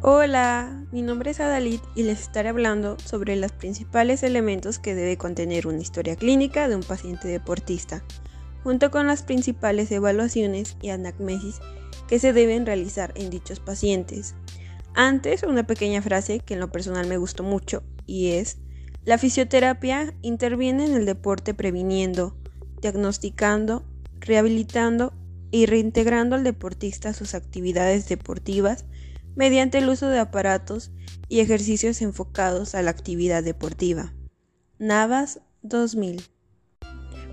Hola, mi nombre es Adalit y les estaré hablando sobre los principales elementos que debe contener una historia clínica de un paciente deportista, junto con las principales evaluaciones y anamnesis que se deben realizar en dichos pacientes. Antes, una pequeña frase que en lo personal me gustó mucho y es, la fisioterapia interviene en el deporte previniendo, diagnosticando, rehabilitando y reintegrando al deportista a sus actividades deportivas mediante el uso de aparatos y ejercicios enfocados a la actividad deportiva. Navas 2000.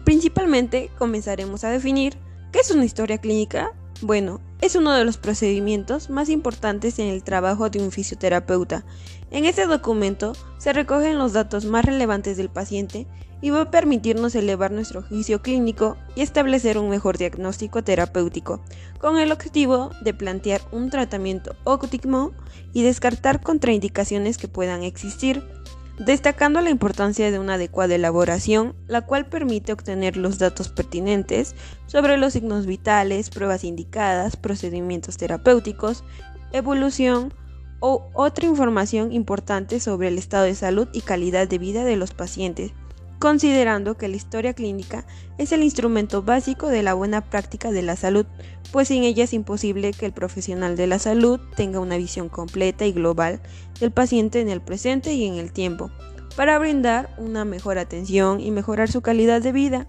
Principalmente comenzaremos a definir qué es una historia clínica. Bueno, es uno de los procedimientos más importantes en el trabajo de un fisioterapeuta. En este documento se recogen los datos más relevantes del paciente y va a permitirnos elevar nuestro juicio clínico y establecer un mejor diagnóstico terapéutico, con el objetivo de plantear un tratamiento óptimo y descartar contraindicaciones que puedan existir, destacando la importancia de una adecuada elaboración, la cual permite obtener los datos pertinentes sobre los signos vitales, pruebas indicadas, procedimientos terapéuticos, evolución, o otra información importante sobre el estado de salud y calidad de vida de los pacientes, considerando que la historia clínica es el instrumento básico de la buena práctica de la salud, pues sin ella es imposible que el profesional de la salud tenga una visión completa y global del paciente en el presente y en el tiempo, para brindar una mejor atención y mejorar su calidad de vida.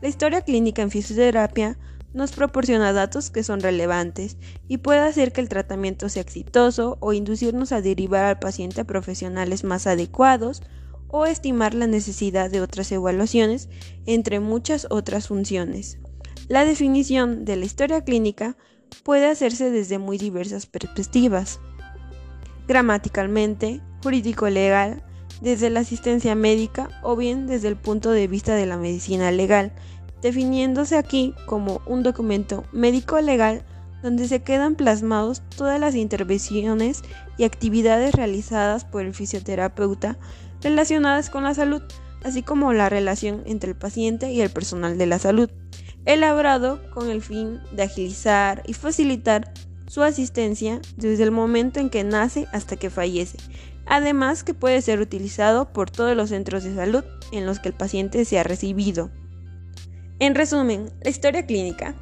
La historia clínica en fisioterapia nos proporciona datos que son relevantes y puede hacer que el tratamiento sea exitoso o inducirnos a derivar al paciente a profesionales más adecuados o estimar la necesidad de otras evaluaciones, entre muchas otras funciones. La definición de la historia clínica puede hacerse desde muy diversas perspectivas. Gramaticalmente, jurídico-legal, desde la asistencia médica o bien desde el punto de vista de la medicina legal, definiéndose aquí como un documento médico-legal donde se quedan plasmados todas las intervenciones y actividades realizadas por el fisioterapeuta relacionadas con la salud, así como la relación entre el paciente y el personal de la salud, elaborado con el fin de agilizar y facilitar su asistencia desde el momento en que nace hasta que fallece, además que puede ser utilizado por todos los centros de salud en los que el paciente se ha recibido. En resumen, la historia clínica.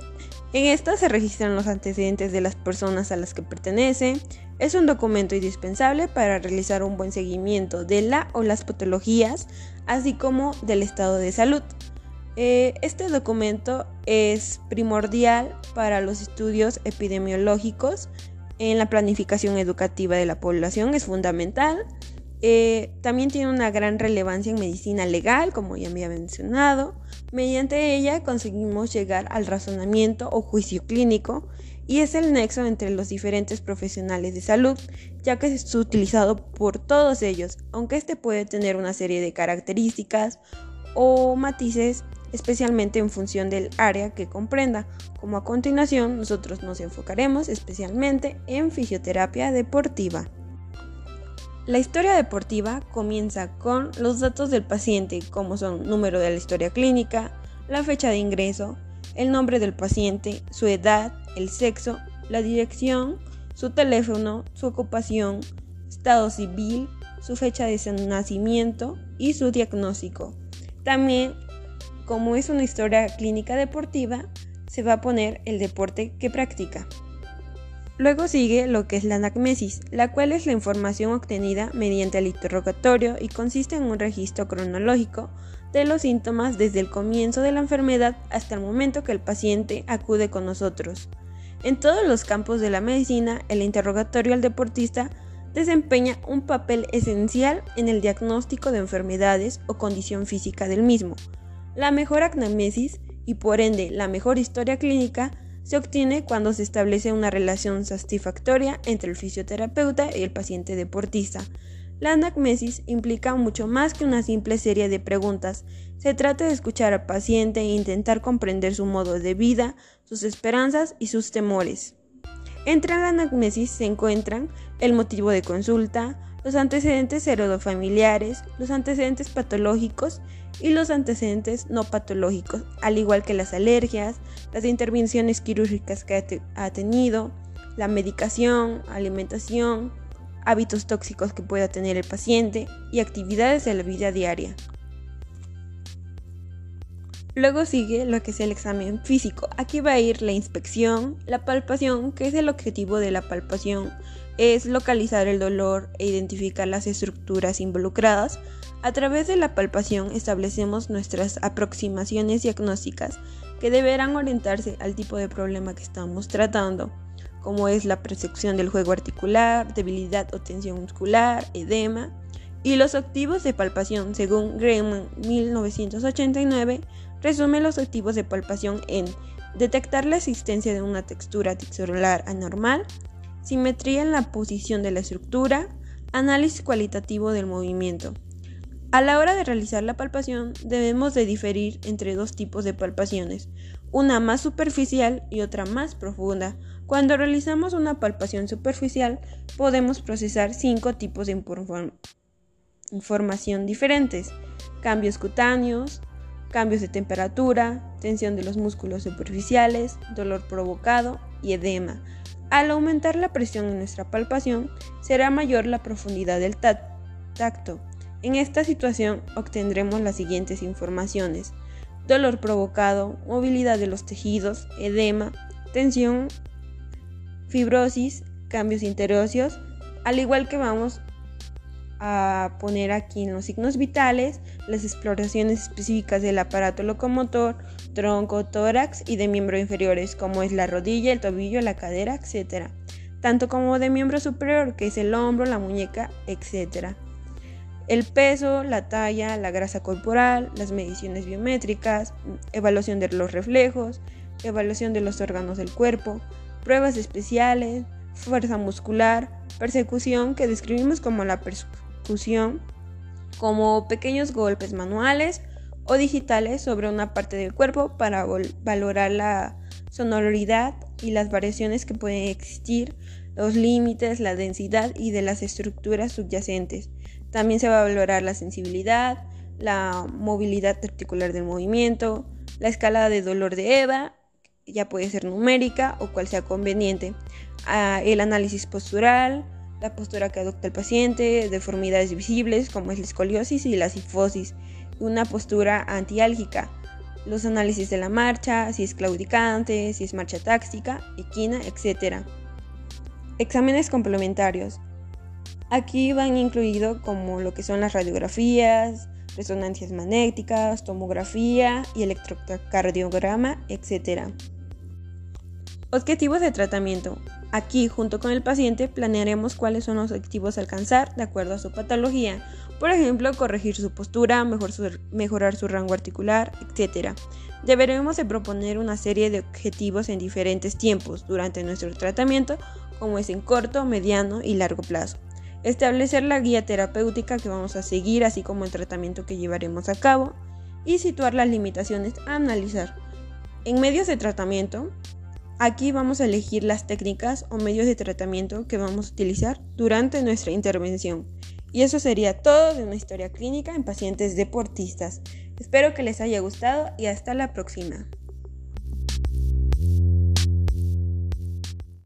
En esta se registran los antecedentes de las personas a las que pertenece. Es un documento indispensable para realizar un buen seguimiento de la o las patologías, así como del estado de salud. Eh, este documento es primordial para los estudios epidemiológicos. En la planificación educativa de la población es fundamental. Eh, también tiene una gran relevancia en medicina legal, como ya me había mencionado. Mediante ella conseguimos llegar al razonamiento o juicio clínico y es el nexo entre los diferentes profesionales de salud, ya que es utilizado por todos ellos, aunque este puede tener una serie de características o matices, especialmente en función del área que comprenda, como a continuación nosotros nos enfocaremos especialmente en fisioterapia deportiva. La historia deportiva comienza con los datos del paciente, como son número de la historia clínica, la fecha de ingreso, el nombre del paciente, su edad, el sexo, la dirección, su teléfono, su ocupación, estado civil, su fecha de nacimiento y su diagnóstico. También, como es una historia clínica deportiva, se va a poner el deporte que practica. Luego sigue lo que es la anamnesis, la cual es la información obtenida mediante el interrogatorio y consiste en un registro cronológico de los síntomas desde el comienzo de la enfermedad hasta el momento que el paciente acude con nosotros. En todos los campos de la medicina, el interrogatorio al deportista desempeña un papel esencial en el diagnóstico de enfermedades o condición física del mismo. La mejor anamnesis y por ende la mejor historia clínica se obtiene cuando se establece una relación satisfactoria entre el fisioterapeuta y el paciente deportista. La anamnesis implica mucho más que una simple serie de preguntas. Se trata de escuchar al paciente e intentar comprender su modo de vida, sus esperanzas y sus temores. Entre la anamnesis se encuentran el motivo de consulta, los antecedentes heredofamiliares, los antecedentes patológicos y los antecedentes no patológicos, al igual que las alergias, las intervenciones quirúrgicas que ha tenido, la medicación, alimentación, hábitos tóxicos que pueda tener el paciente y actividades de la vida diaria. Luego sigue lo que es el examen físico. Aquí va a ir la inspección, la palpación, que es el objetivo de la palpación, es localizar el dolor e identificar las estructuras involucradas. A través de la palpación establecemos nuestras aproximaciones diagnósticas que deberán orientarse al tipo de problema que estamos tratando, como es la percepción del juego articular, debilidad o tensión muscular, edema, y los activos de palpación, según Graham 1989, resume los activos de palpación en detectar la existencia de una textura textural anormal, simetría en la posición de la estructura, análisis cualitativo del movimiento. A la hora de realizar la palpación debemos de diferir entre dos tipos de palpaciones, una más superficial y otra más profunda. Cuando realizamos una palpación superficial podemos procesar cinco tipos de información diferentes, cambios cutáneos, cambios de temperatura, tensión de los músculos superficiales, dolor provocado y edema. Al aumentar la presión en nuestra palpación, será mayor la profundidad del tacto. En esta situación obtendremos las siguientes informaciones. Dolor provocado, movilidad de los tejidos, edema, tensión, fibrosis, cambios interóseos, al igual que vamos a poner aquí en los signos vitales las exploraciones específicas del aparato locomotor, tronco, tórax y de miembros inferiores, como es la rodilla, el tobillo, la cadera, etc. Tanto como de miembro superior, que es el hombro, la muñeca, etc. El peso, la talla, la grasa corporal, las mediciones biométricas, evaluación de los reflejos, evaluación de los órganos del cuerpo, pruebas especiales, fuerza muscular, persecución que describimos como la persecución como pequeños golpes manuales o digitales sobre una parte del cuerpo para valorar la sonoridad y las variaciones que pueden existir, los límites, la densidad y de las estructuras subyacentes. También se va a valorar la sensibilidad, la movilidad articular del movimiento, la escala de dolor de EVA, ya puede ser numérica o cual sea conveniente, ah, el análisis postural, la postura que adopta el paciente, deformidades visibles como es la escoliosis y la sifosis, una postura antiálgica, los análisis de la marcha, si es claudicante, si es marcha táctica, equina, etc. Exámenes complementarios. Aquí van incluidos como lo que son las radiografías, resonancias magnéticas, tomografía y electrocardiograma, etc. Objetivos de tratamiento. Aquí, junto con el paciente, planearemos cuáles son los objetivos a alcanzar de acuerdo a su patología. Por ejemplo, corregir su postura, mejorar su rango articular, etc. Deberemos de proponer una serie de objetivos en diferentes tiempos durante nuestro tratamiento, como es en corto, mediano y largo plazo. Establecer la guía terapéutica que vamos a seguir, así como el tratamiento que llevaremos a cabo, y situar las limitaciones a analizar. En medios de tratamiento, Aquí vamos a elegir las técnicas o medios de tratamiento que vamos a utilizar durante nuestra intervención. Y eso sería todo de una historia clínica en pacientes deportistas. Espero que les haya gustado y hasta la próxima.